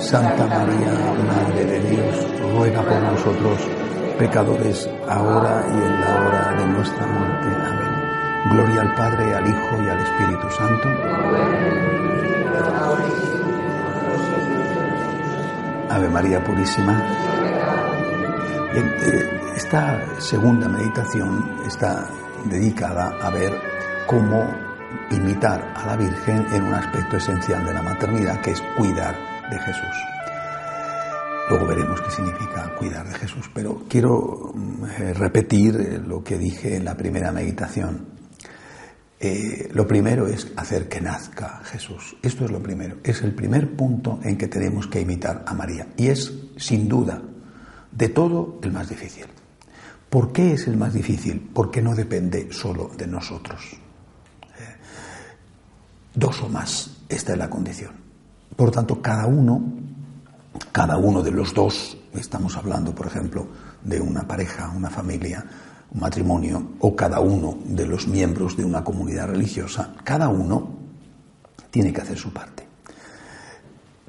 Santa María, Madre de Dios, ruega por nosotros, pecadores, ahora y en la hora de nuestra muerte. Amén. Gloria al Padre, al Hijo y al Espíritu Santo. Ave María Purísima. Bien, eh, esta segunda meditación está dedicada a ver cómo imitar a la Virgen en un aspecto esencial de la maternidad, que es cuidar de Jesús. Luego veremos qué significa cuidar de Jesús, pero quiero eh, repetir eh, lo que dije en la primera meditación. Eh, lo primero es hacer que nazca Jesús. Esto es lo primero. Es el primer punto en que tenemos que imitar a María. Y es, sin duda, de todo el más difícil. ¿Por qué es el más difícil? Porque no depende solo de nosotros. dos o más, esta es la condición. Por tanto, cada uno, cada uno de los dos, estamos hablando, por ejemplo, de una pareja, una familia, un matrimonio, o cada uno de los miembros de una comunidad religiosa, cada uno tiene que hacer su parte.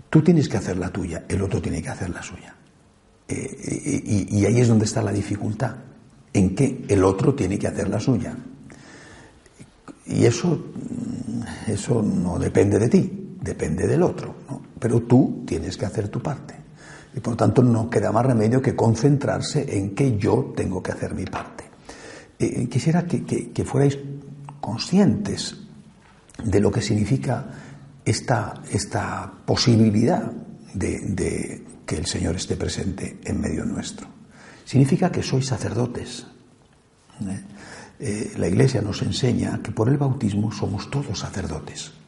Tú tienes que hacer la tuya, el otro tiene que hacer la suya. Eh, y, y ahí es donde está la dificultad, en que el otro tiene que hacer la suya. Y eso, eso no depende de ti, depende del otro, ¿no? pero tú tienes que hacer tu parte. Y por tanto no queda más remedio que concentrarse en que yo tengo que hacer mi parte. Eh, quisiera que, fuerais conscientes de lo que significa esta, esta posibilidad de, que el Señor esté presente en medio nuestro. Significa que sois sacerdotes. ¿eh? Eh, la Iglesia nos enseña que por el bautismo somos todos sacerdotes.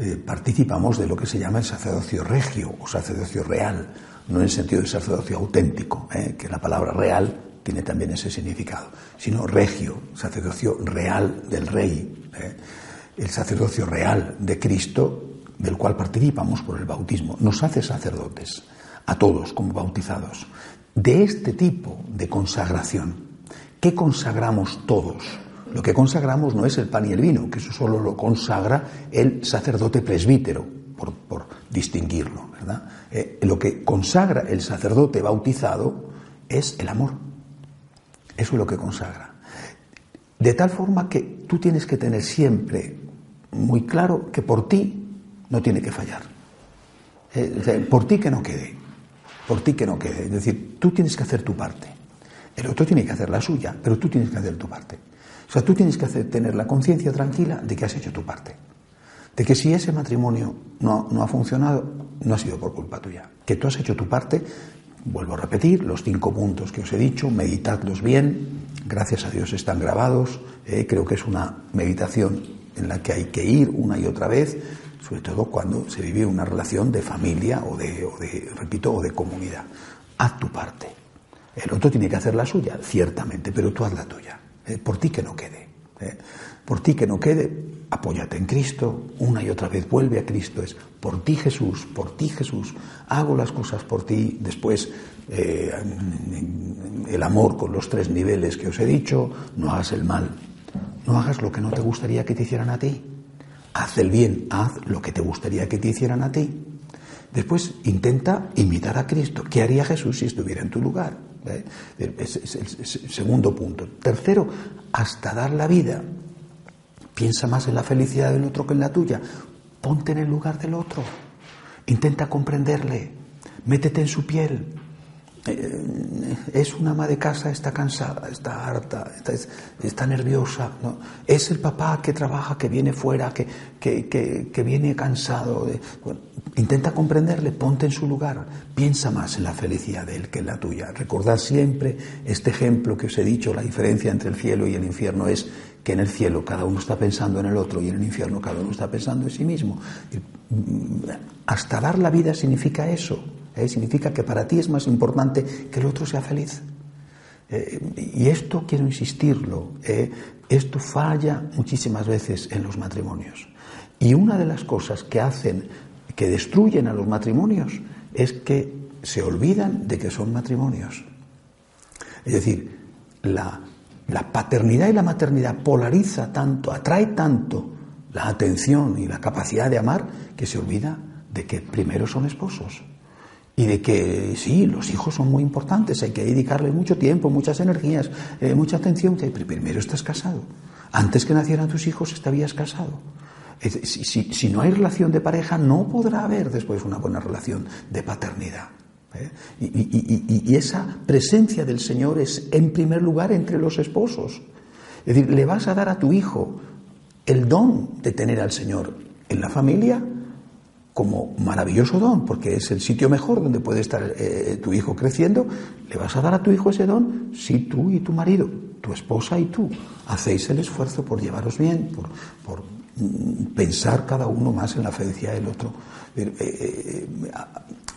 Eh, participamos de lo que se llama el sacerdocio regio o sacerdocio real, no en el sentido de sacerdocio auténtico, eh, que la palabra real tiene también ese significado, sino regio, sacerdocio real del rey, eh, el sacerdocio real de Cristo, del cual participamos por el bautismo. Nos hace sacerdotes, a todos como bautizados. De este tipo de consagración, ¿qué consagramos todos? Lo que consagramos no es el pan y el vino, que eso solo lo consagra el sacerdote presbítero, por, distinguirlo, ¿verdad? Eh, lo que consagra el sacerdote bautizado es el amor. Eso es lo que consagra. De tal forma que tú tienes que tener siempre muy claro que por ti no tiene que fallar. Eh, por ti que no quede. Por ti que no quede. Es decir, tú tienes que hacer tu parte. El otro tiene que hacer la suya, pero tú tienes que hacer tu parte. O sea, tú tienes que tener la conciencia tranquila de que has hecho tu parte. De que si ese matrimonio no, no ha funcionado, no ha sido por culpa tuya. Que tú has hecho tu parte, vuelvo a repetir, los cinco puntos que os he dicho, meditadlos bien, gracias a Dios están grabados, eh, creo que es una meditación en la que hay que ir una y otra vez, sobre todo cuando se vive una relación de familia o de, o de repito, o de comunidad. Haz tu parte. El otro tiene que hacer la suya, ciertamente, pero tú haz la tuya. Eh, por ti que no quede. Eh. Por ti que no quede, apóyate en Cristo, una y otra vez vuelve a Cristo, es por ti Jesús, por ti Jesús, hago las cosas por ti, después eh, el amor con los tres niveles que os he dicho, no hagas el mal, no hagas lo que no te gustaría que te hicieran a ti, haz el bien, haz lo que te gustaría que te hicieran a ti. Después intenta imitar a Cristo. ¿Qué haría Jesús si estuviera en tu lugar? ¿Eh? Es, el segundo punto. Tercero, hasta dar la vida. Piensa más en la felicidad del otro que en la tuya. Ponte en el lugar del otro. Intenta comprenderle. Métete en su piel. Eh, es una ama de casa, está cansada, está harta, está, nerviosa. Es el papá que trabaja, que viene fuera, que, que, que, viene cansado. Intenta comprenderle, ponte en su lugar, piensa más en la felicidad de él que en la tuya. Recordad siempre este ejemplo que os he dicho, la diferencia entre el cielo y el infierno es que en el cielo cada uno está pensando en el otro y en el infierno cada uno está pensando en sí mismo. Hasta dar la vida significa eso, ¿eh? significa que para ti es más importante que el otro sea feliz. Eh, y esto quiero insistirlo, ¿eh? esto falla muchísimas veces en los matrimonios. Y una de las cosas que hacen, que destruyen a los matrimonios, es que se olvidan de que son matrimonios. Es decir, la, paternidad y la maternidad polariza tanto, atrae tanto la atención y la capacidad de amar que se olvida de que primero son esposos y de que sí, los hijos son muy importantes, hay que dedicarle mucho tiempo, muchas energías, eh, mucha atención, pero primero estás casado. Antes que nacieran tus hijos estabas casado. Si, si, no hay relación de pareja, no podrá haber después una buena relación de paternidad. ¿eh? Y, esa presencia del Señor es en primer lugar entre los esposos. Es decir, le vas a dar a tu hijo el don de tener al Señor en la familia como maravilloso don, porque es el sitio mejor donde puede estar eh, tu hijo creciendo, le vas a dar a tu hijo ese don si tú y tu marido, tu esposa y tú, hacéis el esfuerzo por llevaros bien, por, por mm, pensar cada uno más en la felicidad del otro. Eh,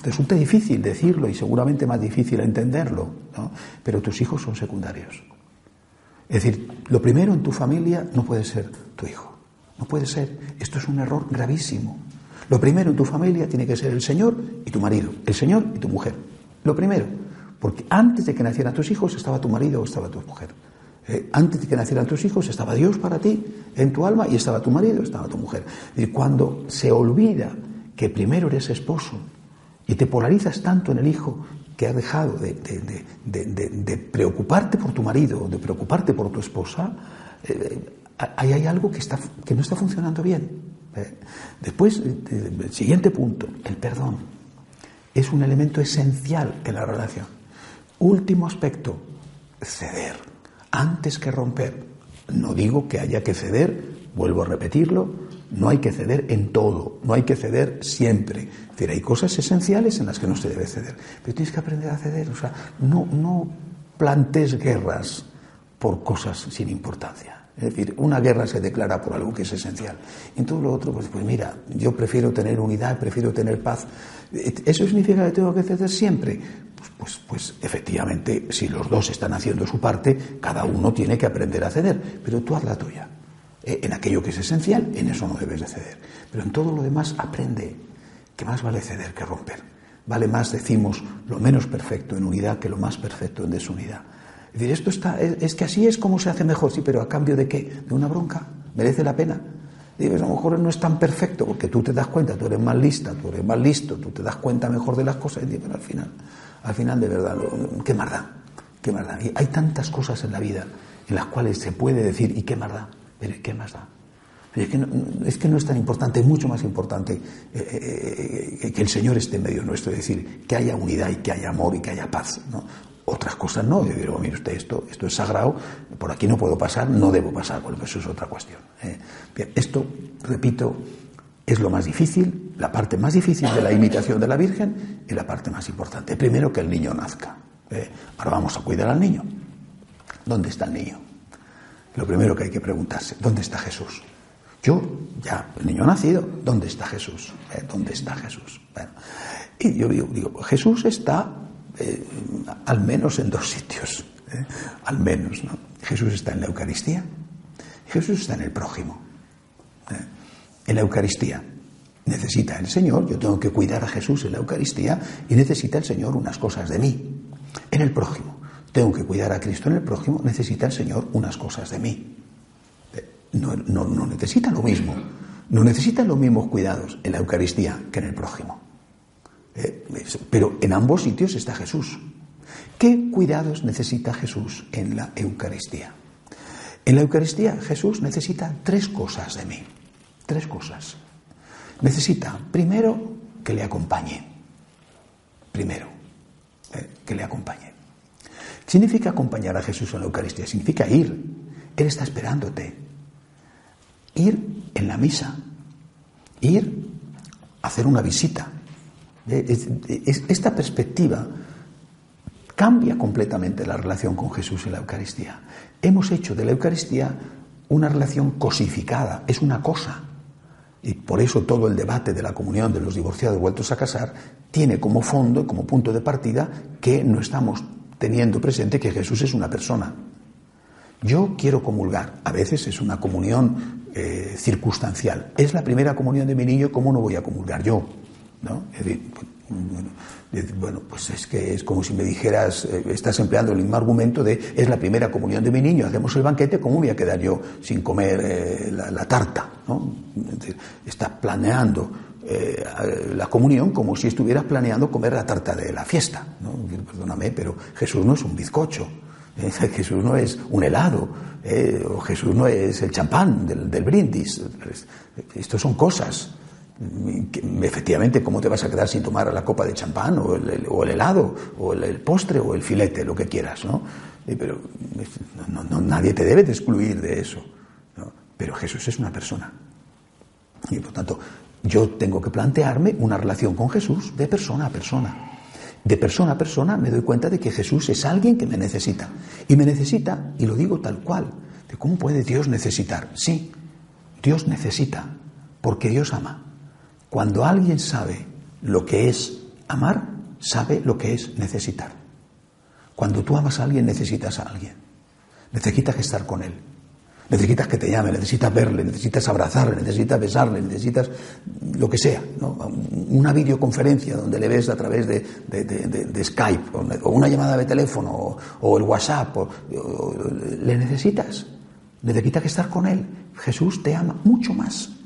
Resulta difícil decirlo y seguramente más difícil entenderlo, ¿no? pero tus hijos son secundarios. Es decir, lo primero en tu familia no puede ser tu hijo. No puede ser. Esto es un error gravísimo. Lo primero en tu familia tiene que ser el Señor y tu marido, el Señor y tu mujer. Lo primero, porque antes de que nacieran tus hijos estaba tu marido o estaba tu mujer. Eh, antes de que nacieran tus hijos estaba Dios para ti en tu alma y estaba tu marido, estaba tu mujer. Y cuando se olvida que primero eres esposo y te polarizas tanto en el hijo que has dejado de, preocuparte por tu marido, de preocuparte por tu esposa, eh, ahí hay algo que, no está funcionando bien. Eh, después, el siguiente punto, el perdón. Es un elemento esencial en la relación. Último aspecto, ceder. Antes que romper. No digo que haya que ceder, vuelvo a repetirlo, no hay que ceder en todo, no hay que ceder siempre. Es decir, hay cosas esenciales en las que no se debe ceder, pero tienes que aprender a ceder. O sea, no, no plantes guerras por cosas sin importancia. Es decir, una guerra se declara por algo que es esencial. En todo lo otro, pues, pues mira, yo prefiero tener unidad, prefiero tener paz. ¿Eso significa que tengo que ceder siempre? Pues, pues, pues efectivamente, si los dos están haciendo su parte, cada uno tiene que aprender a ceder, pero tú haz la tuya. Eh, en aquello que es esencial, en eso no debes de ceder. Pero en todo lo demás aprende que más vale ceder que romper. Vale más, decimos, lo menos perfecto en unidad que lo más perfecto en desunidad. Es decir, esto está, es, que así es como se hace mejor, sí, pero a cambio de qué? De una bronca. ¿Merece la pena? Dices, a lo mejor no es tan perfecto porque tú te das cuenta, tú eres más lista, tú eres más listo, tú te das cuenta mejor de las cosas, y pero al final, al final de verdad, ¿qué más? ¿Qué más? Y hay tantas cosas en la vida en las cuales se puede decir, ¿y qué más da? Pero ¿qué más da? Es que, no, es que no es tan importante, es mucho más importante eh, eh, eh, que el Señor esté en medio nuestro, es decir, que haya unidad y que haya amor y que haya paz. ¿no? Otras cosas no, yo digo, mire usted, esto, esto es sagrado, por aquí no puedo pasar, no debo pasar, bueno, eso es otra cuestión. Bien, esto, repito, es lo más difícil, la parte más difícil de la imitación de la Virgen y la parte más importante. Primero que el niño nazca. ahora vamos a cuidar al niño. ¿Dónde está el niño? Lo primero que hay que preguntarse, ¿dónde está Jesús? Yo, ya, el niño nacido, ¿dónde está Jesús? ¿Eh? ¿Dónde está Jesús? Bueno, y yo digo, Jesús está eh, al menos en dos sitios, ¿eh? al menos, ¿no? Jesús está en la Eucaristía, Jesús está en el prójimo. En la Eucaristía necesita el Señor, yo tengo que cuidar a Jesús en la Eucaristía y necesita el Señor unas cosas de mí. En el prójimo, tengo que cuidar a Cristo en el prójimo, necesita el Señor unas cosas de mí. No, no, necesita lo mismo, no necesita los mismos cuidados en la Eucaristía que en el prójimo. Eh, pero en ambos sitios está Jesús. ¿Qué cuidados necesita Jesús en la Eucaristía? En la Eucaristía Jesús necesita tres cosas de mí. Tres cosas. Necesita, primero, que le acompañe. Primero, eh, que le acompañe. Significa acompañar a Jesús en la Eucaristía, significa ir. Él está esperándote. Ir en la misa, ir a hacer una visita. Esta perspectiva cambia completamente la relación con Jesús en la Eucaristía. Hemos hecho de la Eucaristía una relación cosificada, es una cosa. Y por eso todo el debate de la comunión de los divorciados vueltos a casar tiene como fondo, como punto de partida, que no estamos teniendo presente que Jesús es una persona. Yo quiero comulgar, a veces es una comunión eh, circunstancial. Es la primera comunión de mi niño, ¿cómo no voy a comulgar yo? ¿No? Es decir, bueno, pues es que es como si me dijeras, eh, estás empleando el mismo argumento de es la primera comunión de mi niño, hacemos el banquete, ¿cómo voy a quedar yo sin comer eh, la, tarta? ¿no? estás planeando eh, la comunión como si estuvieras planeando comer la tarta de la fiesta. ¿no? Perdóname, pero Jesús no es un bizcocho, Jesús no es un helado, o Jesús no es el champán del, del brindis. Estos son cosas efectivamente, ¿cómo te vas a quedar sin tomar la copa de champán o el, helado o el, postre o el filete, lo que quieras, ¿no? Pero nadie te debe de excluir de eso. Pero Jesús es una persona. Y por tanto, yo tengo que plantearme una relación con Jesús de persona a persona. De persona a persona me doy cuenta de que Jesús es alguien que me necesita. Y me necesita, y lo digo tal cual, de cómo puede Dios necesitar. Sí, Dios necesita, porque Dios ama. Cuando alguien sabe lo que es amar, sabe lo que es necesitar. Cuando tú amas a alguien, necesitas a alguien. Necesitas estar con él. Necesitas que te llame, necesitas verle, necesitas abrazarle, necesitas besarle, necesitas lo que sea. Una videoconferencia donde le ves a través de, Skype o una llamada de teléfono o, el WhatsApp. le necesitas. Necesitas estar con él. Jesús te ama mucho más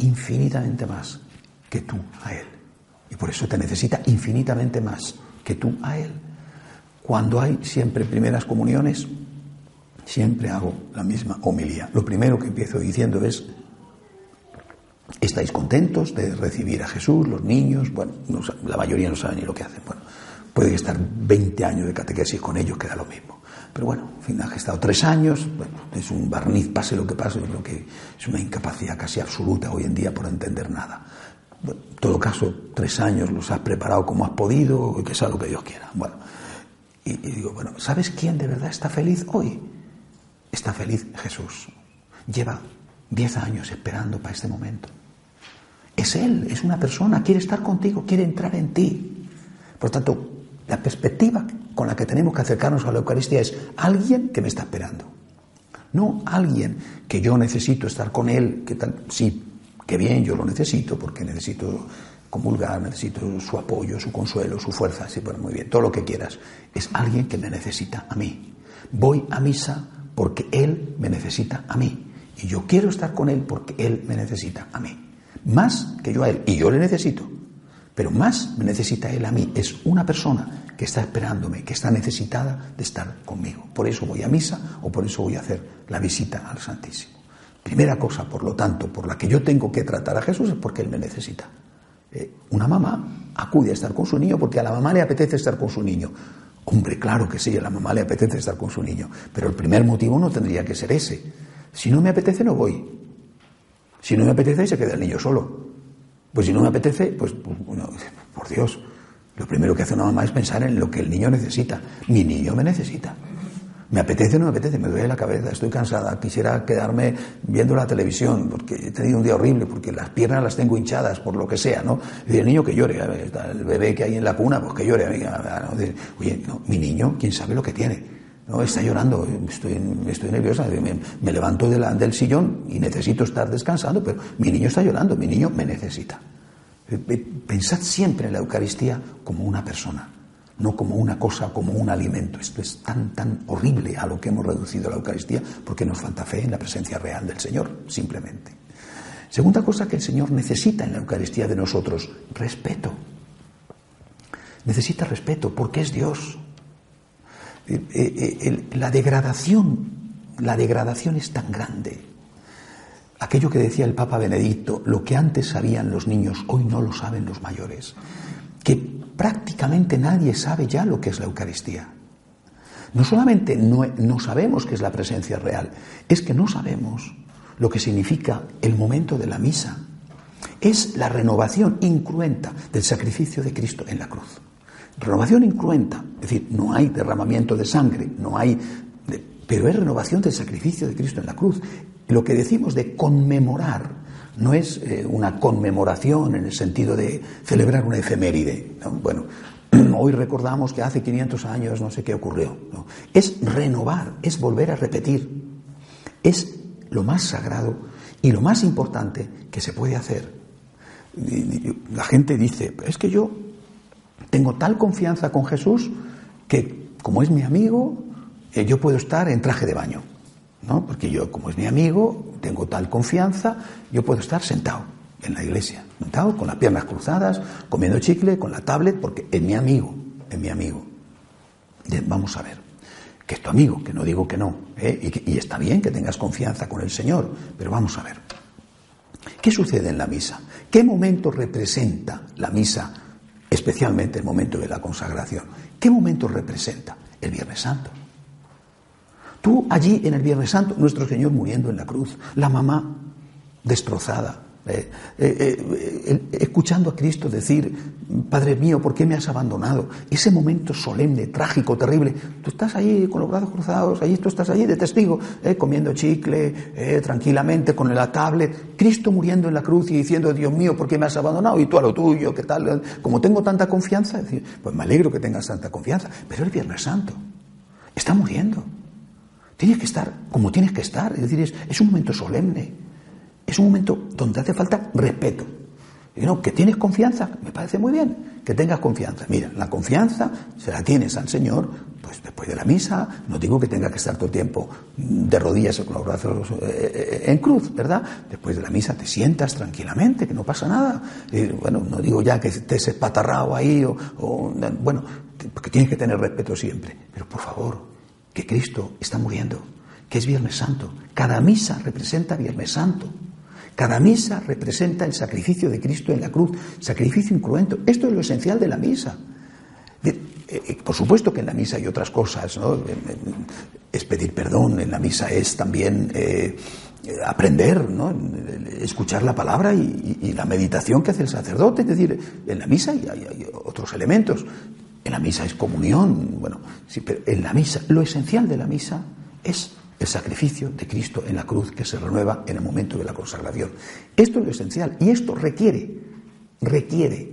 infinitamente más que tú a Él. Y por eso te necesita infinitamente más que tú a Él. Cuando hay siempre primeras comuniones, siempre hago la misma homilía. Lo primero que empiezo diciendo es, ¿estáis contentos de recibir a Jesús, los niños? Bueno, la mayoría no saben ni lo que hacen. Bueno, puede estar 20 años de catequesis con ellos, queda lo mismo. Pero bueno, en fin, ha estado tres años, es un barniz, pase lo que pase, lo que es una incapacidad casi absoluta hoy en día por entender nada. en todo caso, tres años los has preparado como has podido, que sea lo que Dios quiera. Bueno, y, y digo, bueno, ¿sabes quién de verdad está feliz hoy? Está feliz Jesús. Lleva diez años esperando para este momento. Es Él, es una persona, quiere estar contigo, quiere entrar en ti. Por tanto, la perspectiva con la que tenemos que acercarnos a la Eucaristía es alguien que me está esperando. No alguien que yo necesito estar con él, que tal, sí, que bien, yo lo necesito porque necesito comulgar, necesito su apoyo, su consuelo, su fuerza, sí, bueno, muy bien, todo lo que quieras. Es alguien que me necesita a mí. Voy a misa porque él me necesita a mí. Y yo quiero estar con él porque él me necesita a mí. Más que yo a él. Y yo le necesito. Pero más me necesita Él a mí. Es una persona que está esperándome, que está necesitada de estar conmigo. Por eso voy a misa o por eso voy a hacer la visita al Santísimo. Primera cosa, por lo tanto, por la que yo tengo que tratar a Jesús es porque Él me necesita. Eh, una mamá acude a estar con su niño porque a la mamá le apetece estar con su niño. Hombre, claro que sí, a la mamá le apetece estar con su niño, pero el primer motivo no tendría que ser ese. Si no me apetece, no voy. Si no me apetece, se queda el niño solo. Pues si no me apetece, pues, pues por Dios, lo primero que hace una mamá es pensar en lo que el niño necesita. Mi niño me necesita. Me apetece o no me apetece, me duele la cabeza, estoy cansada, quisiera quedarme viendo la televisión porque he tenido un día horrible, porque las piernas las tengo hinchadas, por lo que sea, ¿no? Y el niño que llore, el bebé que hay en la cuna, pues que llore. Oye, no, mi niño, quién sabe lo que tiene. No, está llorando, estoy, estoy nerviosa, me, levanto del sillón y necesito estar descansando, pero mi niño está llorando, mi niño me necesita. Eh, pensad siempre en la Eucaristía como una persona, no como una cosa, como un alimento. Esto es tan, tan horrible a lo que hemos reducido la Eucaristía porque nos falta fe en la presencia real del Señor, simplemente. Segunda cosa que el Señor necesita en la Eucaristía de nosotros, respeto. Necesita respeto porque es Dios. Eh, eh, la degradación, la degradación es tan grande. Aquello que decía el Papa Benedicto, lo que antes sabían los niños, hoy no lo saben los mayores, que prácticamente nadie sabe ya lo que es la Eucaristía. No solamente no, no sabemos qué es la presencia real, es que no sabemos lo que significa el momento de la misa. Es la renovación incruenta del sacrificio de Cristo en la cruz. Renovación incruenta, es decir, no hay derramamiento de sangre, no hay pero es renovación del sacrificio de Cristo en la cruz. Lo que decimos de conmemorar no es eh, una conmemoración en el sentido de celebrar una efeméride. Bueno, hoy recordamos que hace 500 años no sé qué ocurrió. Es renovar, es volver a repetir. Es lo más sagrado y lo más importante que se puede hacer. La gente dice, es que yo tengo tal confianza con Jesús que como es mi amigo, eh, yo puedo estar en traje de baño. ¿no? Porque yo, como es mi amigo, tengo tal confianza, yo puedo estar sentado en la iglesia, sentado con las piernas cruzadas, comiendo chicle, con la tablet, porque es mi amigo, es mi amigo. Vamos a ver, que es tu amigo, que no digo que no, ¿eh? y, y está bien que tengas confianza con el Señor, pero vamos a ver. ¿Qué sucede en la misa? ¿Qué momento representa la misa, especialmente el momento de la consagración? ¿Qué momento representa? El Viernes Santo. Tú allí en el Viernes Santo, nuestro Señor muriendo en la cruz, la mamá destrozada, eh, eh, eh, escuchando a Cristo decir, Padre mío, ¿por qué me has abandonado? Ese momento solemne, trágico, terrible. Tú estás allí con los brazos cruzados, allí tú estás allí de testigo, comiendo chicle, tranquilamente, con la tablet. Cristo muriendo en la cruz y diciendo, Dios mío, ¿por qué me has abandonado? Y tú a lo tuyo, ¿qué tal? Como tengo tanta confianza, pues me alegro que tengas tanta confianza. Pero el Viernes Santo está muriendo. Tienes que estar como tienes que estar. Es decir, es, un momento solemne. Es un momento donde hace falta respeto. Que tienes confianza, me parece muy bien que tengas confianza. Mira, la confianza se la tienes al Señor, pues después de la misa, no digo que tenga que estar todo el tiempo de rodillas con los brazos eh, eh, en cruz, ¿verdad? Después de la misa te sientas tranquilamente, que no pasa nada. bueno, no digo ya que estés espatarrado ahí, o, o bueno, porque tienes que tener respeto siempre. Pero por favor, que Cristo está muriendo, que es Viernes Santo. Cada misa representa Viernes Santo. Cada misa representa el sacrificio de Cristo en la cruz, sacrificio incruento. Esto es lo esencial de la misa. Eh, eh, por supuesto que en la misa hay otras cosas, ¿no? Es pedir perdón, en la misa es también eh, aprender, ¿no? escuchar la palabra y, la meditación que hace el sacerdote. Es decir, en la misa hay, hay otros elementos, en la misa es comunión, bueno, sí, pero en la misa, lo esencial de la misa es el sacrificio de Cristo en la cruz que se renueva en el momento de la consagración. Esto es lo esencial y esto requiere, requiere,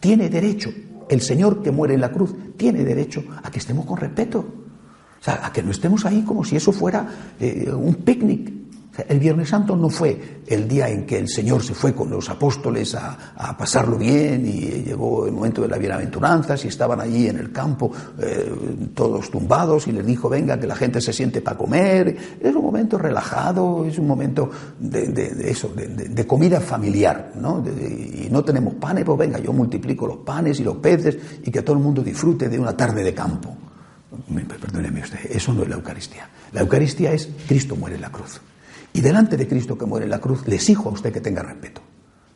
tiene derecho, el Señor que muere en la cruz tiene derecho a que estemos con respeto, o sea, a que no estemos ahí como si eso fuera eh, un picnic, el Viernes Santo no fue el día en que el Señor se fue con los apóstoles a, pasarlo bien y llegó el momento de la bienaventuranza y estaban allí en el campo eh, todos tumbados y les dijo, venga, que la gente se siente para comer. Es un momento relajado, es un momento de, eso, de, comida familiar, ¿no? y no tenemos panes, pues venga, yo multiplico los panes y los peces y que todo el mundo disfrute de una tarde de campo. Perdóneme usted, eso no es la Eucaristía. La Eucaristía es Cristo muere en la cruz. Y delante de Cristo que muere en la cruz, le exijo a usted que tenga respeto.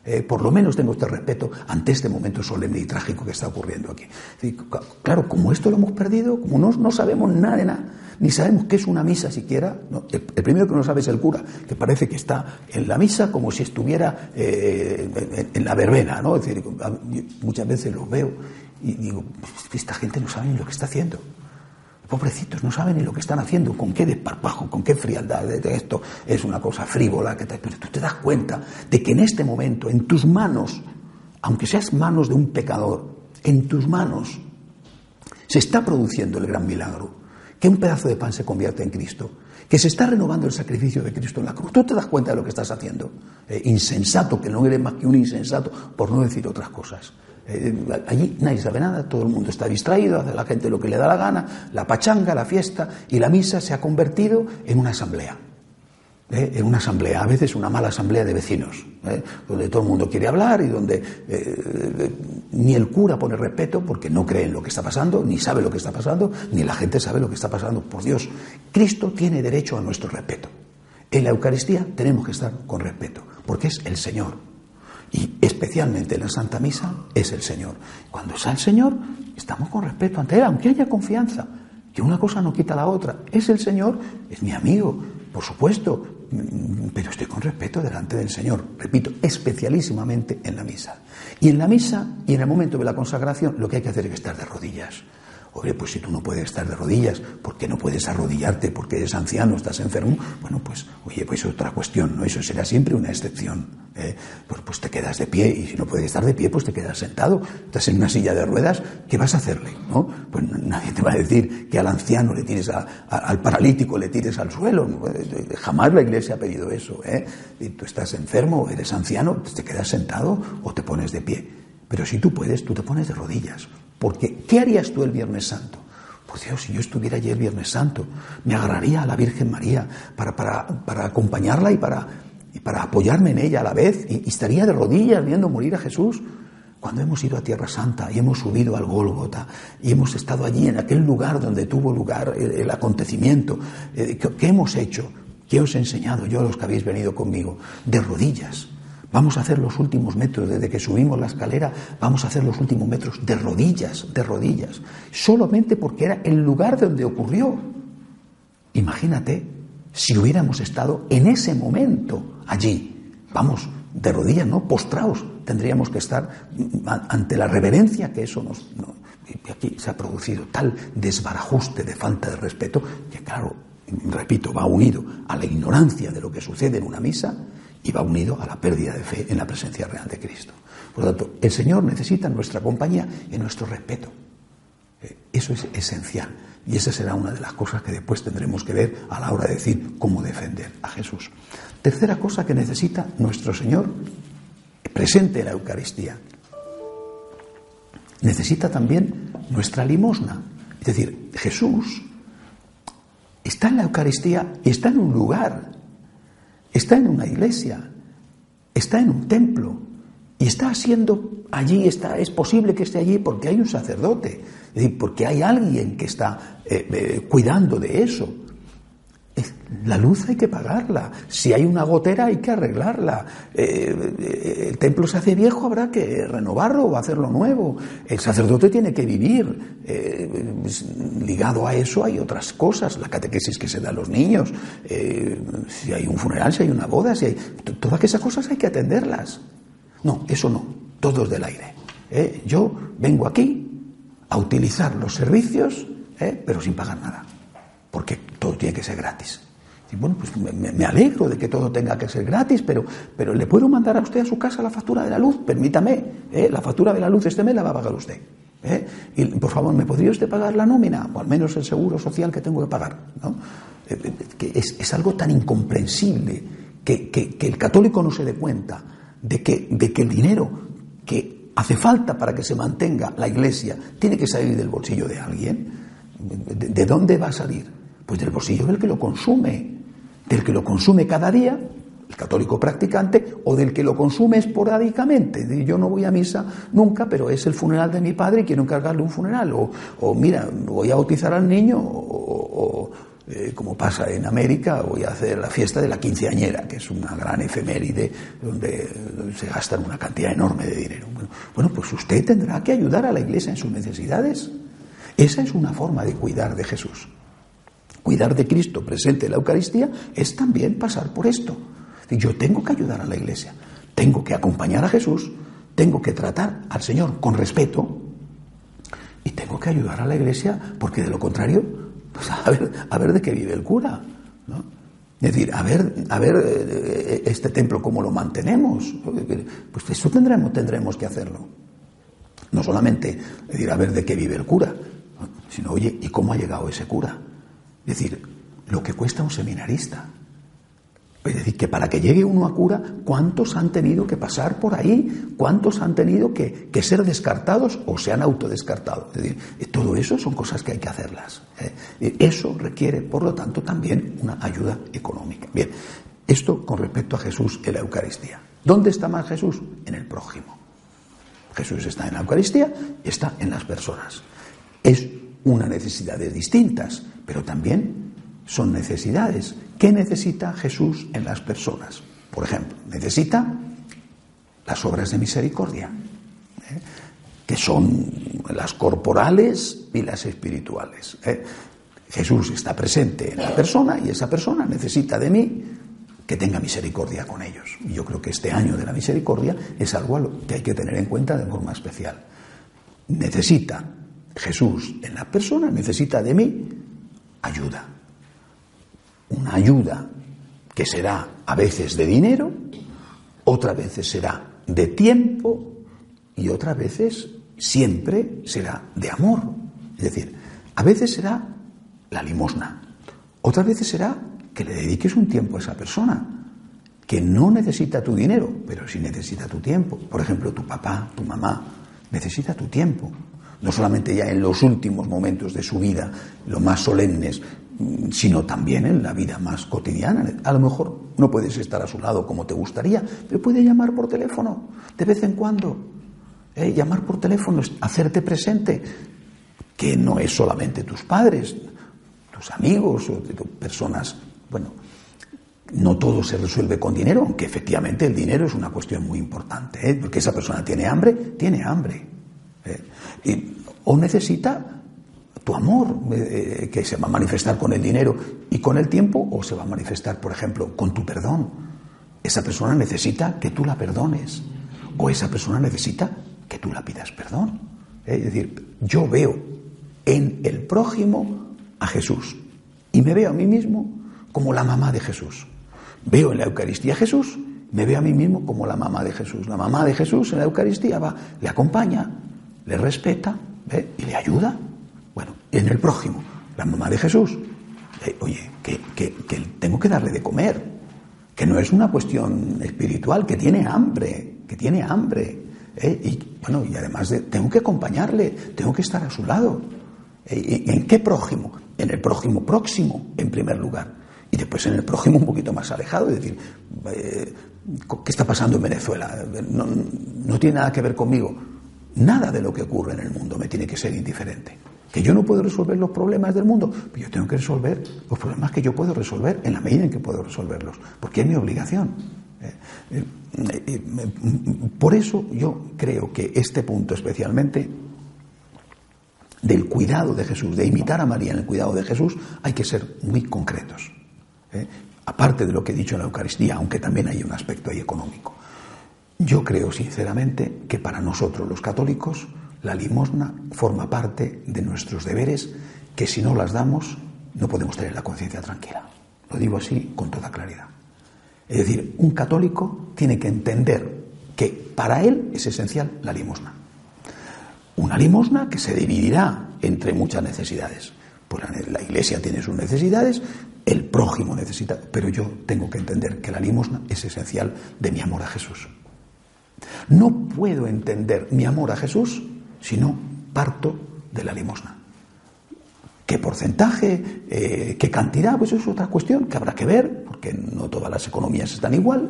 Eh, por lo menos tenga usted respeto ante este momento solemne y trágico que está ocurriendo aquí. claro, como esto lo hemos perdido, como no, sabemos nada de nada, ni sabemos qué es una misa siquiera, el, primero que no sabe es el cura, que parece que está en la misa como si estuviera eh, en, la verbena, ¿no? Es decir, muchas veces lo veo y digo, esta gente no sabe ni lo que está haciendo. Pobrecitos, no saben ni lo que están haciendo, con qué desparpajo, con qué frialdad. Esto es una cosa frívola, que pero tú te das cuenta de que en este momento, en tus manos, aunque seas manos de un pecador, en tus manos se está produciendo el gran milagro, que un pedazo de pan se convierte en Cristo, que se está renovando el sacrificio de Cristo en la cruz. Tú te das cuenta de lo que estás haciendo. Eh, insensato, que no eres más que un insensato, por no decir otras cosas. Eh, allí nadie sabe nada, todo el mundo está distraído, hace la gente lo que le da la gana, la pachanga, la fiesta y la misa se ha convertido en una asamblea. ¿eh? En una asamblea, a veces una mala asamblea de vecinos, ¿eh? donde todo el mundo quiere hablar y donde ni el cura pone respeto porque no cree en lo que está pasando, ni sabe lo que está pasando, ni la gente sabe lo que está pasando. Por Dios, Cristo tiene derecho a nuestro respeto. En la Eucaristía tenemos que estar con respeto, porque es el Señor, y especialmente en la Santa Misa es el Señor. Cuando es el Señor, estamos con respeto ante Él, aunque haya confianza, que una cosa no quita la otra. Es el Señor, es mi amigo, por supuesto, pero estoy con respeto delante del Señor, repito, especialísimamente en la misa. Y en la misa y en el momento de la consagración lo que hay que hacer es estar de rodillas. Oye, pues si tú no puedes estar de rodillas, ¿por qué no puedes arrodillarte? Porque eres anciano, estás enfermo. Bueno, pues, oye, pues otra cuestión, ¿no? Eso será siempre una excepción. ¿eh? Pues, pues te quedas de pie y si no puedes estar de pie, pues te quedas sentado. Estás en una silla de ruedas, ¿qué vas a hacerle? ¿no? Pues nadie te va a decir que al anciano le tires, al paralítico le tires al suelo. Jamás la iglesia ha pedido eso. ¿eh? Y tú estás enfermo, eres anciano, te quedas sentado o te pones de pie. Pero si tú puedes, tú te pones de rodillas. Porque, ¿qué harías tú el Viernes Santo? Pues Dios, si yo estuviera allí el Viernes Santo, me agarraría a la Virgen María para, para, acompañarla y para, y para apoyarme en ella a la vez, y, estaría de rodillas viendo morir a Jesús. Cuando hemos ido a Tierra Santa y hemos subido al Gólgota y hemos estado allí en aquel lugar donde tuvo lugar el, acontecimiento, eh, ¿qué hemos hecho? ¿Qué os he enseñado yo a los que habéis venido conmigo? De rodillas Vamos a hacer los últimos metros, desde que subimos la escalera, vamos a hacer los últimos metros de rodillas, de rodillas, solamente porque era el lugar donde ocurrió. Imagínate si hubiéramos estado en ese momento allí, vamos, de rodillas, ¿no? Postrados, tendríamos que estar ante la reverencia que eso nos... aquí se ha producido tal desbarajuste de falta de respeto que, claro, repito, va unido a la ignorancia de lo que sucede en una misa y va unido a la pérdida de fe en la presencia real de Cristo. Por lo tanto, el Señor necesita nuestra compañía y nuestro respeto. Eh, eso es esencial. Y esa será una de las cosas que después tendremos que ver a la hora de decir cómo defender a Jesús. Tercera cosa que necesita nuestro Señor presente en la Eucaristía. Necesita también nuestra limosna. Es decir, Jesús está en la Eucaristía está en un lugar está en una iglesia, está en un templo y está haciendo allí, está, es posible que esté allí porque hay un sacerdote, porque hay alguien que está eh, eh, cuidando de eso. La luz hay que pagarla. Si hay una gotera hay que arreglarla. Eh, el templo se hace viejo, habrá que renovarlo o hacerlo nuevo. El sacerdote tiene que vivir. Eh, ligado a eso hay otras cosas. La catequesis que se da a los niños. Eh, si hay un funeral, si hay una boda, si hay... Todas esas cosas hay que atenderlas. No, eso no. Todo es del aire. Yo vengo aquí a utilizar los servicios, pero sin pagar nada. Porque todo tiene que ser gratis. Bueno, pues me, alegro de que todo tenga que ser gratis, pero, pero ¿le puedo mandar a usted a su casa la factura de la luz? Permítame, ¿eh? la factura de la luz este mes la va a pagar usted. ¿eh? Y por favor, ¿me podría usted pagar la nómina? O al menos el seguro social que tengo que pagar. ¿no? Eh, que es, algo tan incomprensible que, que, el católico no se dé cuenta de que, de que el dinero que hace falta para que se mantenga la iglesia tiene que salir del bolsillo de alguien. de dónde va a salir? Pues del bolsillo del que lo consume del que lo consume cada día, el católico practicante, o del que lo consume esporádicamente. Yo no voy a misa nunca, pero es el funeral de mi padre y quiero encargarle un funeral. O, mira, voy a bautizar al niño, o, eh, como pasa en América, voy a hacer la fiesta de la quinceañera, que es una gran efeméride donde se gastan una cantidad enorme de dinero. bueno, pues usted tendrá que ayudar a la iglesia en sus necesidades. Esa es una forma de cuidar de Jesús. Cuidar de Cristo presente en la Eucaristía es también pasar por esto. Yo tengo que ayudar a la Iglesia, tengo que acompañar a Jesús, tengo que tratar al Señor con respeto y tengo que ayudar a la Iglesia porque de lo contrario, pues a ver, a ver de qué vive el cura. Es decir, a ver, a ver eh, este templo cómo lo mantenemos. Pues eso tendremos, tendremos que hacerlo. No solamente decir, a ver de qué vive el cura, sino, oye, ¿y cómo ha llegado ese cura? Es decir, lo que cuesta un seminarista. Es decir, que para que llegue uno a cura, ¿cuántos han tenido que pasar por ahí? ¿Cuántos han tenido que, ser descartados o se han autodescartado? Es decir, todo eso son cosas que hay que hacerlas. ¿eh? Eso requiere, por lo tanto, también una ayuda económica. Bien, esto con respecto a Jesús en la Eucaristía. ¿Dónde está más Jesús? En el prójimo. Jesús está en la Eucaristía, está en las personas. Es una necesidades distintas, pero también son necesidades. ¿Qué necesita Jesús en las personas? Por ejemplo, necesita las obras de misericordia, ¿eh? que son las corporales y las espirituales. ¿eh? Jesús está presente en la persona y esa persona necesita de mí que tenga misericordia con ellos. Y yo creo que este año de la misericordia es algo que hay que tener en cuenta de forma especial. Necesita Jesús en la persona necesita de mí ayuda. Una ayuda que será a veces de dinero, otras veces será de tiempo y otras veces siempre será de amor. Es decir, a veces será la limosna, otras veces será que le dediques un tiempo a esa persona que no necesita tu dinero, pero sí necesita tu tiempo. Por ejemplo, tu papá, tu mamá, necesita tu tiempo. No solamente ya en los últimos momentos de su vida, lo más solemnes, mm, sino también en la vida más cotidiana. A lo mejor no puedes estar a su lado como te gustaría, pero puede llamar por teléfono de vez en cuando. ¿eh? llamar por teléfono, hacerte presente, que no es solamente tus padres, tus amigos o personas, bueno, no todo se resuelve con dinero, aunque efectivamente el dinero es una cuestión muy importante, ¿eh? porque esa persona tiene hambre, tiene hambre. ¿Eh? o necesita tu amor, eh, que se va a manifestar con el dinero y con el tiempo, o se va a manifestar, por ejemplo, con tu perdón. Esa persona necesita que tú la perdones, o esa persona necesita que tú la pidas perdón. Es decir, yo veo en el prójimo a Jesús y me veo a mí mismo como la mamá de Jesús. Veo en la Eucaristía a Jesús, me veo a mí mismo como la mamá de Jesús. La mamá de Jesús en la Eucaristía va, le acompaña, le respeta y le ayuda. Bueno, en el prójimo, la mamá de Jesús, oye, que, tengo que darle de comer, que no es una cuestión espiritual, que tiene hambre, que tiene hambre. ¿eh? Y bueno, y además de, tengo que acompañarle, tengo que estar a su lado. ¿Eh? ¿En qué prójimo? En el prójimo próximo, en primer lugar y después en el prójimo un poquito más alejado, es decir, eh, ¿qué está pasando en Venezuela? No, tiene nada que ver conmigo. Nada de lo que ocurre en el mundo me tiene que ser indiferente. Que yo no puedo resolver los problemas del mundo, pero yo tengo que resolver los problemas que yo puedo resolver en la medida en que puedo resolverlos, porque es mi obligación. Eh, eh, por eso yo creo que este punto especialmente del cuidado de Jesús, de imitar a María en el cuidado de Jesús, hay que ser muy concretos. ¿eh? aparte de lo que he dicho en la Eucaristía, aunque también hay un aspecto ahí económico. Yo creo sinceramente que para nosotros los católicos la limosna forma parte de nuestros deberes que si no las damos no podemos tener la conciencia tranquila. Lo digo así con toda claridad. Es decir, un católico tiene que entender que para él es esencial la limosna. Una limosna que se dividirá entre muchas necesidades. Pues la iglesia tiene sus necesidades, el prójimo necesita, pero yo tengo que entender que la limosna es esencial de mi amor a Jesús. No puedo entender mi amor a Jesús si no parto de la limosna. ¿Qué porcentaje? Eh, ¿Qué cantidad? Pues eso es otra cuestión que habrá que ver, porque no todas las economías están igual.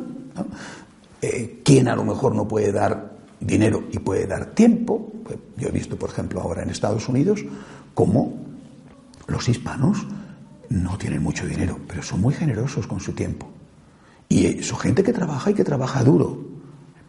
Eh, ¿Quién a lo mejor no puede dar dinero y puede dar tiempo? Pues yo he visto, por ejemplo, ahora en Estados Unidos, cómo los hispanos no tienen mucho dinero, pero son muy generosos con su tiempo. Y son gente que trabaja y que trabaja duro.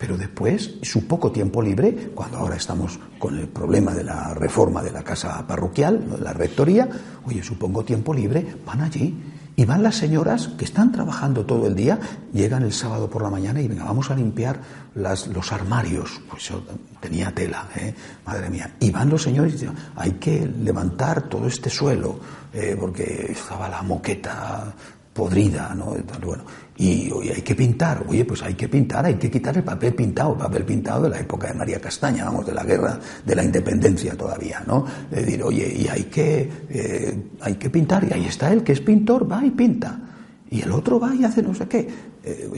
Pero después, su poco tiempo libre, cuando ahora estamos con el problema de la reforma de la casa parroquial, de la rectoría, oye, su poco tiempo libre, van allí y van las señoras que están trabajando todo el día, llegan el sábado por la mañana y venga, vamos a limpiar los armarios. Pues yo tenía tela, ¿eh? madre mía. Y van los señores y dicen, hay que levantar todo este suelo, eh, porque estaba la moqueta podrida, ¿no? Bueno, y hoy hay que pintar, oye, pues hay que pintar, hay que quitar el papel pintado, el papel pintado de la época de María Castaña, vamos, de la guerra de la independencia todavía, ¿no? Es decir, oye, y hay que, eh, hay que pintar, y ahí está él que es pintor, va y pinta, y el otro va y hace no sé qué. Eh,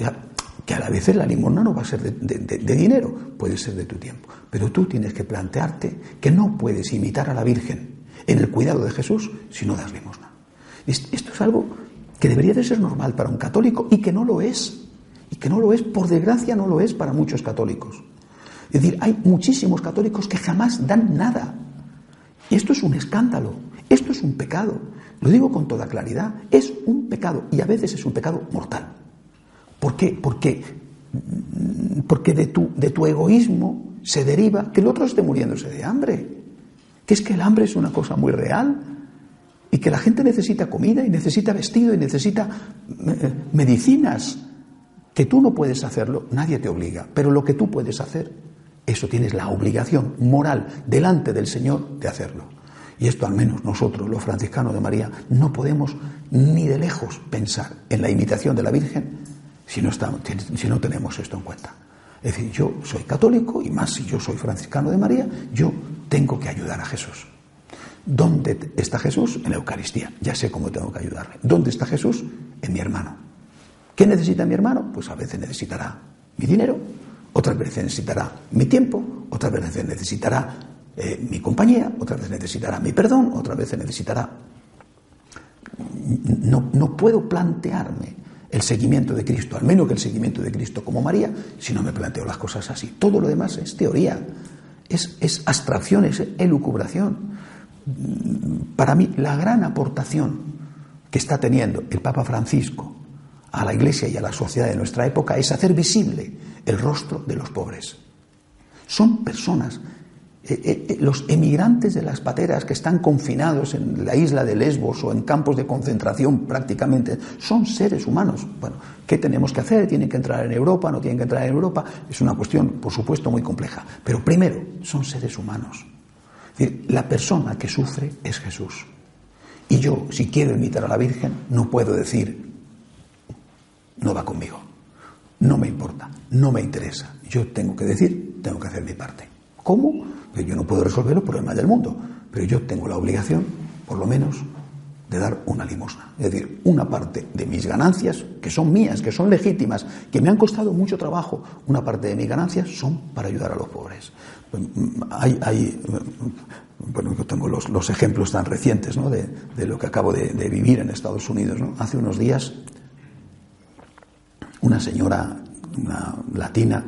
que a la vez la limosna no va a ser de, de, dinero, puede ser de tu tiempo. Pero tú tienes que plantearte que no puedes imitar a la Virgen en el cuidado de Jesús si no das limosna. Esto es algo que debería de ser normal para un católico y que no lo es. Y que no lo es, por desgracia no lo es para muchos católicos. Es decir, hay muchísimos católicos que jamás dan nada. Y esto es un escándalo, esto es un pecado. Lo digo con toda claridad, es un pecado y a veces es un pecado mortal. ¿Por qué? Porque, porque de, tu, de tu egoísmo se deriva que el otro esté muriéndose de hambre. Que es que el hambre es una cosa muy real y que la gente necesita comida y necesita vestido y necesita eh, medicinas, que tú no puedes hacerlo, nadie te obliga, pero lo que tú puedes hacer, Eso tienes la obligación moral delante del Señor de hacerlo. Y esto al menos nosotros, los franciscanos de María, no podemos ni de lejos pensar en la imitación de la Virgen si no, estamos, si no tenemos esto en cuenta. Es decir, yo soy católico y más si yo soy franciscano de María, yo tengo que ayudar a Jesús. ¿Dónde está Jesús? En la Eucaristía. Ya sé cómo tengo que ayudarle. ¿Dónde está Jesús? En mi hermano. ¿Qué necesita mi hermano? Pues a veces necesitará mi dinero, otras veces necesitará mi tiempo, otras veces necesitará eh, mi compañía, otras veces necesitará mi perdón, otras veces necesitará... No, no puedo plantearme el seguimiento de Cristo, al menos que el seguimiento de Cristo como María, si no me planteo las cosas así. Todo lo demás es teoría, es, es abstracción, es elucubración. Para mí, la gran aportación que está teniendo el Papa Francisco a la Iglesia y a la sociedad de nuestra época es hacer visible el rostro de los pobres. Son personas eh, eh, eh, los emigrantes de las pateras que están confinados en la isla de Lesbos o en campos de concentración prácticamente son seres humanos. Bueno, ¿qué tenemos que hacer? ¿Tienen que entrar en Europa? ¿No tienen que entrar en Europa? Es una cuestión, por supuesto, muy compleja. Pero primero, son seres humanos. Decir, la persona que sufre es Jesús. Y yo, si quiero imitar a la Virgen, no puedo decir, no va conmigo. No me importa, no me interesa. Yo tengo que decir, tengo que hacer mi parte. ¿Cómo? yo no puedo resolver los problemas del mundo, pero yo tengo la obligación, por lo menos, de dar una limosna. Es decir, una parte de mis ganancias, que son mías, que son legítimas, que me han costado mucho trabajo, una parte de mis ganancias son para ayudar a los pobres. Hay, bueno, yo tengo los, ejemplos tan recientes ¿no? de, lo que acabo de, vivir en Estados Unidos. ¿no? Hace unos días, una señora, una latina,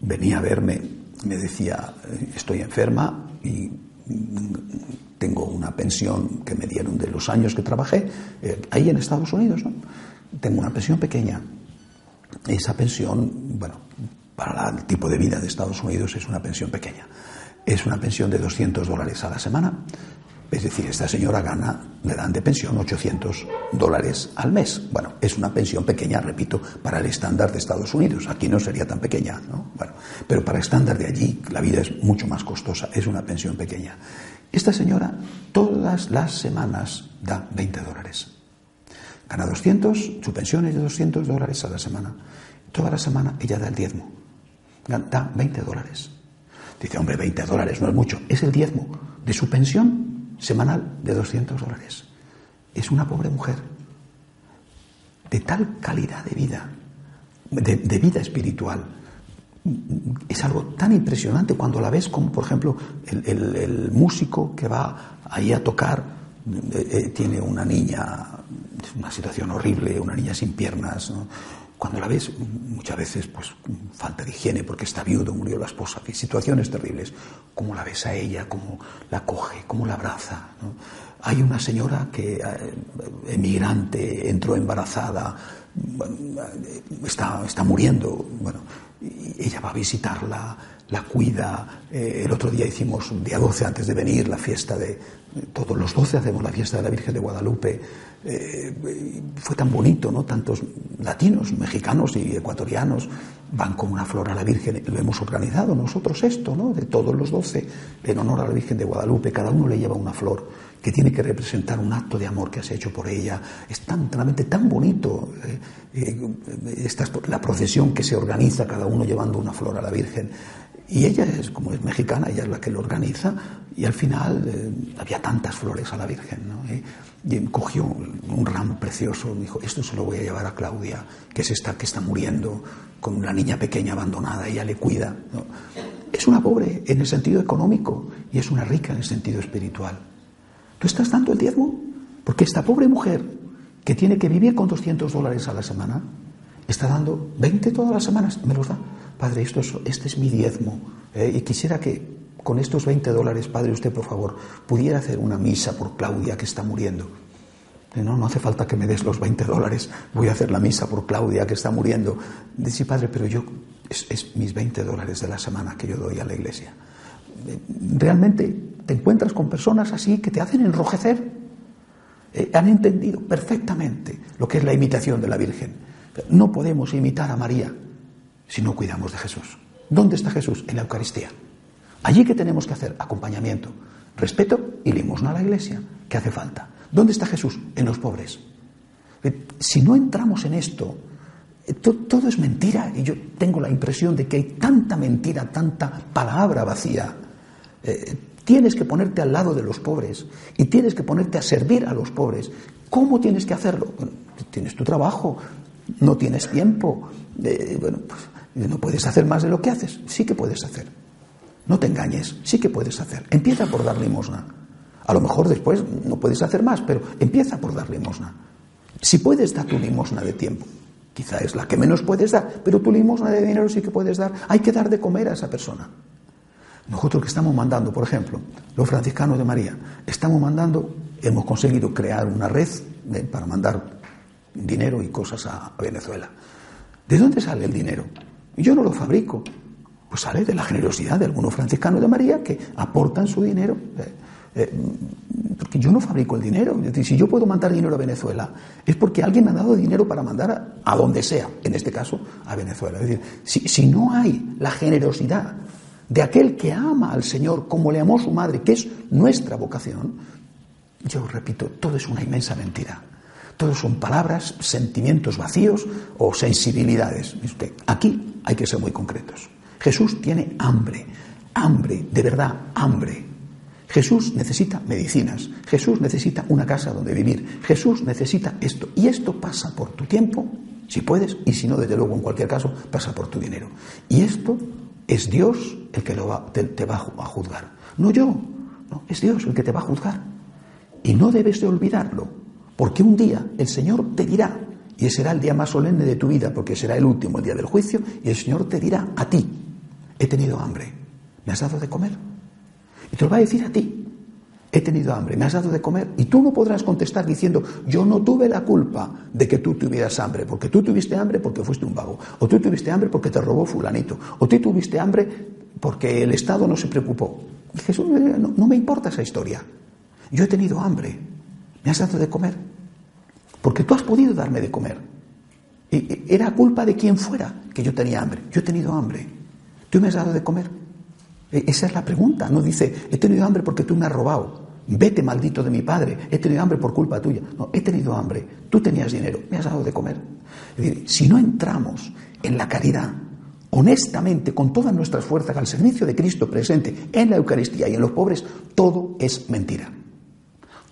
venía a verme me decía, estoy enferma y tengo una pensión que me dieron de los años que trabajé eh, ahí en Estados Unidos, ¿no? Tengo una pensión pequeña. Esa pensión, bueno, para el tipo de vida de Estados Unidos es una pensión pequeña. Es una pensión de 200 dólares a la semana es decir, esta señora gana, le dan de pensión 800 dólares al mes. Bueno, es una pensión pequeña, repito, para el estándar de Estados Unidos. Aquí no sería tan pequeña, ¿no? Bueno, pero para el estándar de allí la vida es mucho más costosa, es una pensión pequeña. Esta señora todas las semanas da 20 dólares. Gana 200, su pensión es de 200 dólares a la semana. Toda la semana ella da el diezmo. Da 20 dólares. Dice, hombre, 20 dólares no es mucho. Es el diezmo de su pensión semanal de 200 dólares. Es una pobre mujer de tal calidad de vida, de, vida espiritual. Es algo tan impresionante cuando la ves como, por ejemplo, el, músico que va ahí a tocar, eh, eh, tiene una niña, una situación horrible, una niña sin piernas, cuando la ves, muchas veces, pues, falta de higiene porque está viudo, murió la esposa, situaciones terribles. ¿Cómo la ves a ella? ¿Cómo la coge? ¿Cómo la abraza? Hay una señora que, eh, emigrante, entró embarazada, está, está muriendo. Bueno, ella va a visitarla, la cuida. Eh, el otro día hicimos, día 12 antes de venir, la fiesta de. Todos los 12 hacemos la fiesta de la Virgen de Guadalupe. Eh, fue tan bonito, ¿no? Tantos latinos, mexicanos y ecuatorianos van con una flor a la Virgen. Lo hemos organizado nosotros esto, ¿no? De todos los 12, en honor a la Virgen de Guadalupe. Cada uno le lleva una flor que tiene que representar un acto de amor que has hecho por ella. Es tan, realmente tan bonito eh, esta, la procesión que se organiza, cada uno llevando una flor a la Virgen. Y ella es, como es mexicana, ella es la que lo organiza, y al final eh, había tantas flores a la Virgen, ¿no? Y, cogió un ramo precioso, dijo, esto se lo voy a llevar a Claudia, que es esta que está muriendo, con una niña pequeña abandonada, ella le cuida. Es una pobre en el sentido económico y es una rica en el sentido espiritual. ¿Tú estás dando el diezmo? Porque esta pobre mujer, que tiene que vivir con 200 dólares a la semana, está dando 20 todas las semanas, me los da. Padre, esto es, este es mi diezmo. ¿eh? y quisiera que con estos 20 dólares, Padre, usted, por favor, pudiera hacer una misa por Claudia que está muriendo. No, no hace falta que me des los 20 dólares, voy a hacer la misa por Claudia que está muriendo. Dice, Padre, pero yo, es, mis 20 dólares de la semana que yo doy a la iglesia. Eh, realmente te encuentras con personas así que te hacen enrojecer. Eh, han entendido perfectamente lo que es la imitación de la Virgen. No podemos imitar a María si no cuidamos de Jesús. ¿Dónde está Jesús? En la Eucaristía. Allí que tenemos que hacer acompañamiento, respeto y limosna a la iglesia, que hace falta. ¿Dónde está Jesús? En los pobres. Eh, si no entramos en esto, eh, todo es mentira. Y yo tengo la impresión de que hay tanta mentira, tanta palabra vacía. Eh, tienes que ponerte al lado de los pobres y tienes que ponerte a servir a los pobres. ¿Cómo tienes que hacerlo? tienes tu trabajo, no tienes tiempo. bueno, pues no puedes hacer más de lo que haces. Sí que puedes hacer. No te engañes, sí que puedes hacer. Empieza por dar limosna. A lo mejor después no puedes hacer más, pero empieza por dar limosna. Si puedes dar tu limosna de tiempo, quizá es la que menos puedes dar, pero tu limosna de dinero sí que puedes dar. Hay que dar de comer a esa persona. Nosotros que estamos mandando, por ejemplo, los franciscanos de María, estamos mandando, hemos conseguido crear una red para mandar dinero y cosas a Venezuela. ¿De dónde sale el dinero? Yo no lo fabrico, pues sale de la generosidad de algunos franciscanos de María que aportan su dinero. Eh, eh, porque yo no fabrico el dinero. Decir, si yo puedo mandar dinero a Venezuela, es porque alguien me ha dado dinero para mandar a, donde sea, en este caso a Venezuela. Es decir, si, si no hay la generosidad de aquel que ama al Señor como le amó su madre, que es nuestra vocación, yo repito, todo es una inmensa mentira. Todo son palabras, sentimientos vacíos o sensibilidades. Aquí hay que ser muy concretos. Jesús tiene hambre, hambre, de verdad, hambre. Jesús necesita medicinas, Jesús necesita una casa donde vivir, Jesús necesita esto. Y esto pasa por tu tiempo, si puedes, y si no, desde luego, en cualquier caso, pasa por tu dinero. Y esto es Dios el que te, te va a juzgar. No yo, no, es Dios el que te va a juzgar. Y no debes de olvidarlo, porque un día el Señor te dirá, y será el día más solemne de tu vida, porque será el último día del juicio, y el Señor te dirá a ti, he tenido hambre, ¿me has dado de comer? Y te lo va a decir a ti, he tenido hambre, me has dado de comer. Y tú no podrás contestar diciendo, yo no tuve la culpa de que tú tuvieras hambre, porque tú tuviste hambre porque fuiste un vago, o tú tuviste hambre porque te robó fulanito, o tú tuviste hambre porque el Estado no se preocupó. Y Jesús, no, no me importa esa historia. Yo he tenido hambre, me has dado de comer, porque tú has podido darme de comer. Era culpa de quien fuera que yo tenía hambre. Yo he tenido hambre. ¿Tú me has dado de comer? E, esa es la pregunta. No dice, he tenido hambre porque tú me has robado. Vete, maldito de mi padre. He tenido hambre por culpa tuya. No, he tenido hambre. Tú tenías dinero. Me has dado de comer. Si no entramos en la caridad, honestamente, con todas nuestras fuerzas, al servicio de Cristo presente en la Eucaristía y en los pobres, todo es mentira.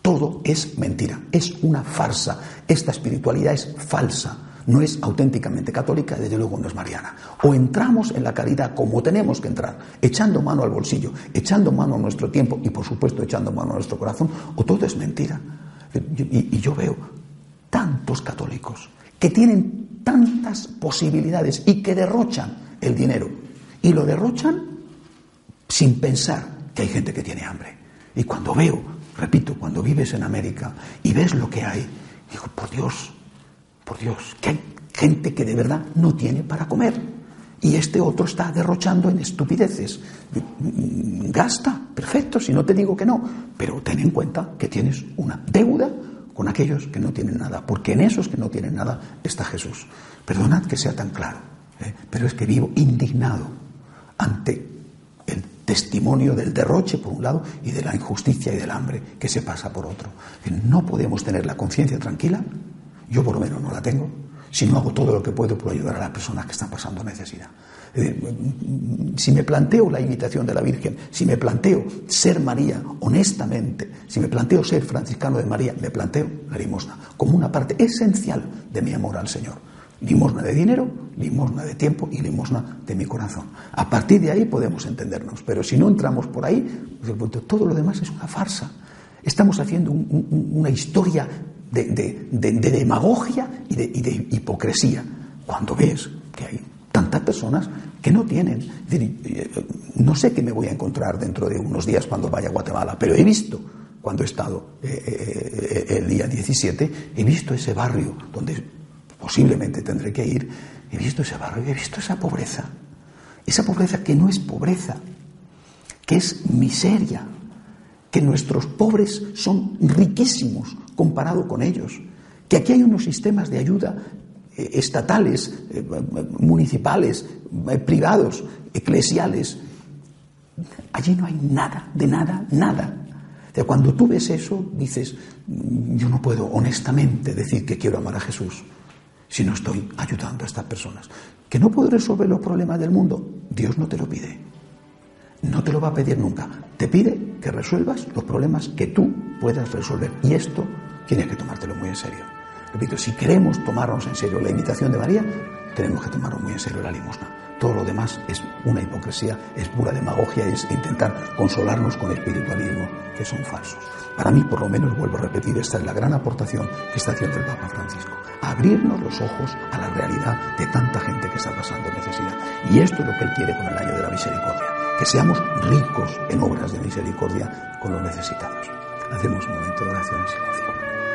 Todo es mentira. Es una farsa. Esta espiritualidad es falsa no es auténticamente católica, desde luego no es mariana. O entramos en la caridad como tenemos que entrar, echando mano al bolsillo, echando mano a nuestro tiempo y por supuesto echando mano a nuestro corazón, o todo es mentira. Y, yo veo tantos católicos que tienen tantas posibilidades y que derrochan el dinero. Y lo derrochan sin pensar que hay gente que tiene hambre. Y cuando veo, repito, cuando vives en América y ves lo que hay, digo, por Dios, por Dios, que hay gente que de verdad no tiene para comer. Y este otro está derrochando en estupideces. Gasta, perfecto, si no te digo que no, pero ten en cuenta que tienes una deuda con aquellos que no tienen nada, porque en esos que no tienen nada está Jesús. Perdonad que sea tan claro, ¿eh? pero es que vivo indignado ante testimonio del derroche por un lado y de la injusticia y del hambre que se pasa por otro. No podemos tener la conciencia tranquila yo por lo menos no la tengo, si no hago todo lo que puedo por ayudar a las personas que están pasando necesidad. si me planteo la invitación de la Virgen, si me planteo ser María honestamente, si me planteo ser franciscano de María, me planteo la limosna como una parte esencial de mi amor al Señor. Limosna de dinero, limosna de tiempo y limosna de mi corazón. A partir de ahí podemos entendernos, pero si no entramos por ahí, pues, todo lo demás es una farsa. Estamos haciendo una historia de, demagogia y, de, hipocresía, cuando ves que hay tantas personas que no tienen. Eh, no sé qué me voy a encontrar dentro de unos días cuando vaya a Guatemala, pero he visto, cuando he estado eh, eh, el día 17, he visto ese barrio donde posiblemente tendré que ir, he visto ese barrio, he visto esa pobreza, esa pobreza que no es pobreza, que es miseria, que nuestros pobres son riquísimos comparado con ellos, que aquí hay unos sistemas de ayuda eh, estatales, eh, municipales, privados, eclesiales. Allí no hay nada, de nada, nada. cuando tú ves eso, dices, mm, yo no puedo honestamente decir que quiero amar a Jesús si no estoy ayudando a estas personas. ¿Que no puedo resolver los problemas del mundo? Dios no te lo pide. No te lo va a pedir nunca. Te pide que resuelvas los problemas que tú puedas resolver. Y esto tienes que tomártelo muy en serio. Repito, si queremos tomarnos en serio la invitación de María, tenemos que tomarnos muy en serio la limosna. Todo lo demás es una hipocresía, es pura demagogia, es intentar consolarnos con espiritualismo que son falsos. Para mí, por lo menos, vuelvo a repetir, esta es la gran aportación que está haciendo el Papa Francisco. Abrirnos los ojos a la realidad de tanta gente que está pasando necesidad. Y esto es lo que él quiere con el año de la misericordia. Que seamos ricos en obras de misericordia con los necesitados. Hacemos un momento de oración en silencio.